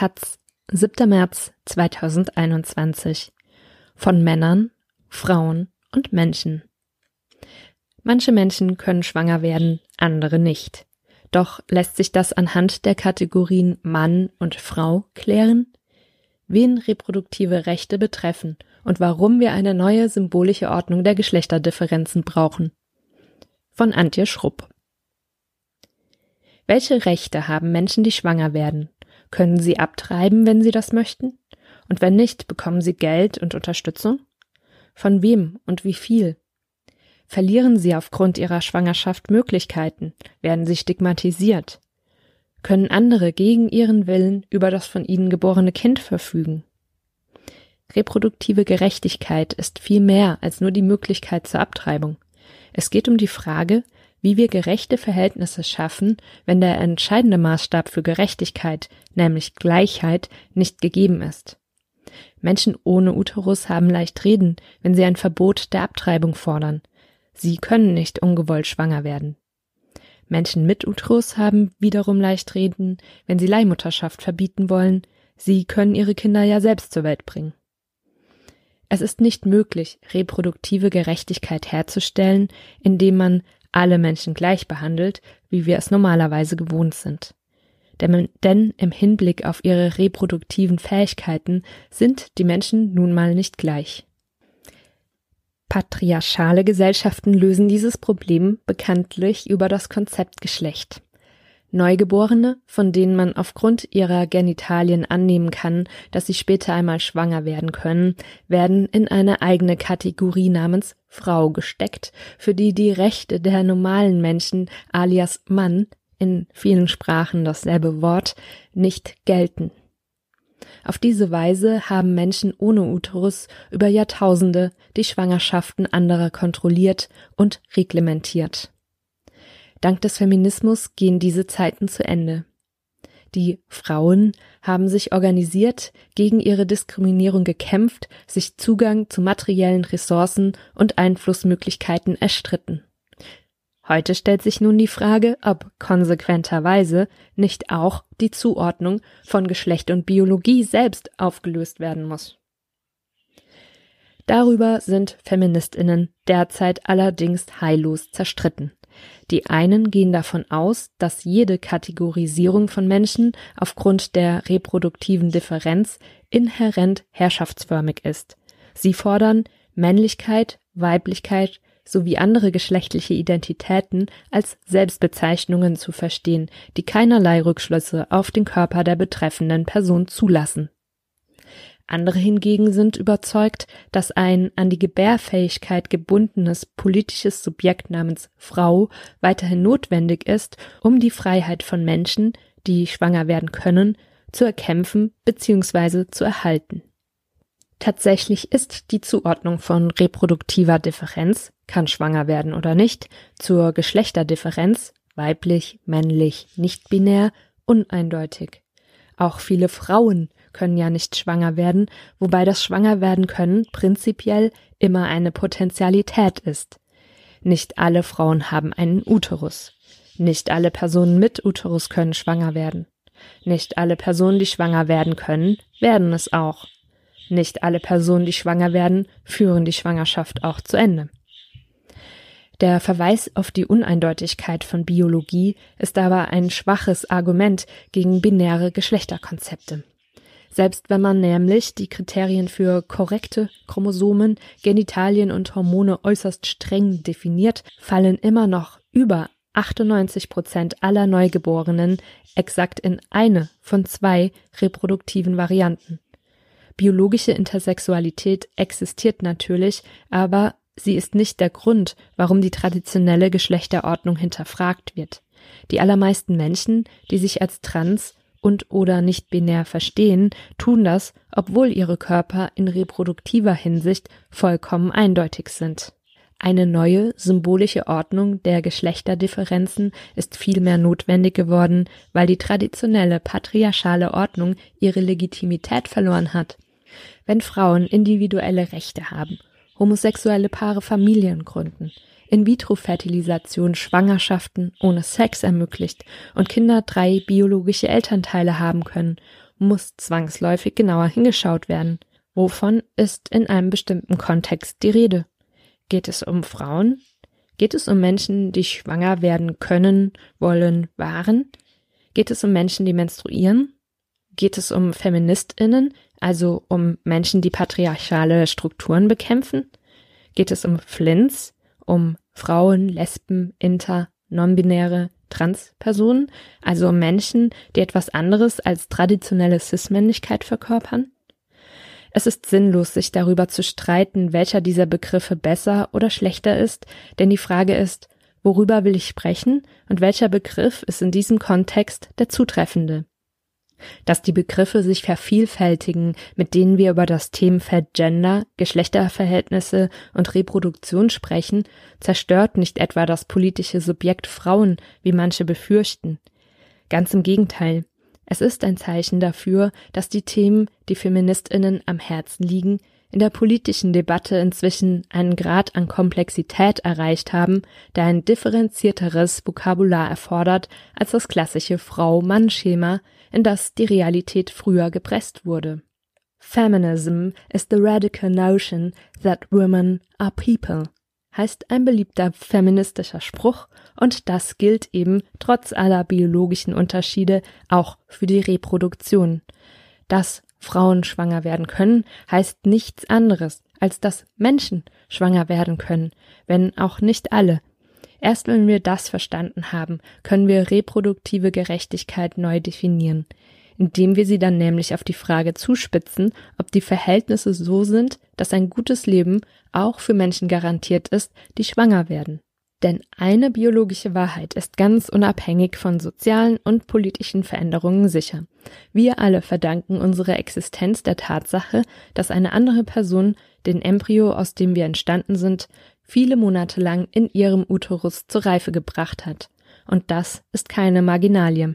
Taz, 7. März 2021. Von Männern, Frauen und Menschen. Manche Menschen können schwanger werden, andere nicht. Doch lässt sich das anhand der Kategorien Mann und Frau klären? Wen reproduktive Rechte betreffen und warum wir eine neue symbolische Ordnung der Geschlechterdifferenzen brauchen. Von Antje Schrupp. Welche Rechte haben Menschen, die schwanger werden? Können sie abtreiben, wenn sie das möchten? Und wenn nicht, bekommen sie Geld und Unterstützung? Von wem und wie viel? Verlieren sie aufgrund ihrer Schwangerschaft Möglichkeiten? Werden sie stigmatisiert? Können andere gegen ihren Willen über das von ihnen geborene Kind verfügen? Reproduktive Gerechtigkeit ist viel mehr als nur die Möglichkeit zur Abtreibung. Es geht um die Frage, wie wir gerechte Verhältnisse schaffen, wenn der entscheidende Maßstab für Gerechtigkeit, nämlich Gleichheit, nicht gegeben ist. Menschen ohne Uterus haben leicht reden, wenn sie ein Verbot der Abtreibung fordern. Sie können nicht ungewollt schwanger werden. Menschen mit Uterus haben wiederum leicht reden, wenn sie Leihmutterschaft verbieten wollen. Sie können ihre Kinder ja selbst zur Welt bringen. Es ist nicht möglich, reproduktive Gerechtigkeit herzustellen, indem man alle Menschen gleich behandelt, wie wir es normalerweise gewohnt sind. Denn, im Hinblick auf ihre reproduktiven Fähigkeiten sind die Menschen nun mal nicht gleich. Patriarchale Gesellschaften lösen dieses Problem bekanntlich über das Konzept Geschlecht. Neugeborene, von denen man aufgrund ihrer Genitalien annehmen kann, dass sie später einmal schwanger werden können, werden in eine eigene Kategorie namens Frau gesteckt, für die die Rechte der normalen Menschen alias Mann in vielen Sprachen dasselbe Wort nicht gelten. Auf diese Weise haben Menschen ohne Uterus über Jahrtausende die Schwangerschaften anderer kontrolliert und reglementiert. Dank des Feminismus gehen diese Zeiten zu Ende. Die Frauen haben sich organisiert, gegen ihre Diskriminierung gekämpft, sich Zugang zu materiellen Ressourcen und Einflussmöglichkeiten erstritten. Heute stellt sich nun die Frage, ob konsequenterweise nicht auch die Zuordnung von Geschlecht und Biologie selbst aufgelöst werden muss. Darüber sind Feministinnen derzeit allerdings heillos zerstritten. Die einen gehen davon aus, dass jede Kategorisierung von Menschen aufgrund der reproduktiven Differenz inhärent herrschaftsförmig ist. Sie fordern Männlichkeit, Weiblichkeit sowie andere geschlechtliche Identitäten als Selbstbezeichnungen zu verstehen, die keinerlei Rückschlüsse auf den Körper der betreffenden Person zulassen andere hingegen sind überzeugt, dass ein an die Gebärfähigkeit gebundenes politisches Subjekt namens Frau weiterhin notwendig ist, um die Freiheit von Menschen, die schwanger werden können, zu erkämpfen bzw. zu erhalten. Tatsächlich ist die Zuordnung von reproduktiver Differenz, kann schwanger werden oder nicht, zur Geschlechterdifferenz, weiblich, männlich, nicht binär, uneindeutig. Auch viele Frauen können ja nicht schwanger werden, wobei das Schwangerwerden können prinzipiell immer eine Potentialität ist. Nicht alle Frauen haben einen Uterus. Nicht alle Personen mit Uterus können schwanger werden. Nicht alle Personen, die schwanger werden können, werden es auch. Nicht alle Personen, die schwanger werden, führen die Schwangerschaft auch zu Ende. Der Verweis auf die Uneindeutigkeit von Biologie ist aber ein schwaches Argument gegen binäre Geschlechterkonzepte. Selbst wenn man nämlich die Kriterien für korrekte Chromosomen, Genitalien und Hormone äußerst streng definiert, fallen immer noch über 98 Prozent aller Neugeborenen exakt in eine von zwei reproduktiven Varianten. Biologische Intersexualität existiert natürlich, aber sie ist nicht der Grund, warum die traditionelle Geschlechterordnung hinterfragt wird. Die allermeisten Menschen, die sich als trans und oder nicht binär verstehen, tun das, obwohl ihre Körper in reproduktiver Hinsicht vollkommen eindeutig sind. Eine neue symbolische Ordnung der Geschlechterdifferenzen ist vielmehr notwendig geworden, weil die traditionelle patriarchale Ordnung ihre Legitimität verloren hat. Wenn Frauen individuelle Rechte haben, homosexuelle Paare Familien gründen, in-vitro-Fertilisation Schwangerschaften ohne Sex ermöglicht und Kinder drei biologische Elternteile haben können, muss zwangsläufig genauer hingeschaut werden. Wovon ist in einem bestimmten Kontext die Rede? Geht es um Frauen? Geht es um Menschen, die schwanger werden können, wollen, waren? Geht es um Menschen, die menstruieren? Geht es um Feministinnen, also um Menschen, die patriarchale Strukturen bekämpfen? Geht es um Flints, um Frauen, Lesben, Inter, Nonbinäre, Transpersonen, also um Menschen, die etwas anderes als traditionelle Cis-Männlichkeit verkörpern? Es ist sinnlos, sich darüber zu streiten, welcher dieser Begriffe besser oder schlechter ist, denn die Frage ist, worüber will ich sprechen und welcher Begriff ist in diesem Kontext der zutreffende? Dass die Begriffe sich vervielfältigen, mit denen wir über das Themenfeld Gender, Geschlechterverhältnisse und Reproduktion sprechen, zerstört nicht etwa das politische Subjekt Frauen, wie manche befürchten. Ganz im Gegenteil. Es ist ein Zeichen dafür, dass die Themen, die Feministinnen am Herzen liegen, in der politischen Debatte inzwischen einen Grad an Komplexität erreicht haben, der ein differenzierteres Vokabular erfordert als das klassische Frau-Mann-Schema, in das die Realität früher gepresst wurde. Feminism is the radical notion that women are people heißt ein beliebter feministischer Spruch und das gilt eben trotz aller biologischen Unterschiede auch für die Reproduktion. Dass Frauen schwanger werden können, heißt nichts anderes, als dass Menschen schwanger werden können, wenn auch nicht alle. Erst wenn wir das verstanden haben, können wir reproduktive Gerechtigkeit neu definieren indem wir sie dann nämlich auf die Frage zuspitzen, ob die Verhältnisse so sind, dass ein gutes Leben auch für Menschen garantiert ist, die schwanger werden. Denn eine biologische Wahrheit ist ganz unabhängig von sozialen und politischen Veränderungen sicher. Wir alle verdanken unsere Existenz der Tatsache, dass eine andere Person den Embryo, aus dem wir entstanden sind, viele Monate lang in ihrem Uterus zur Reife gebracht hat. Und das ist keine Marginalie.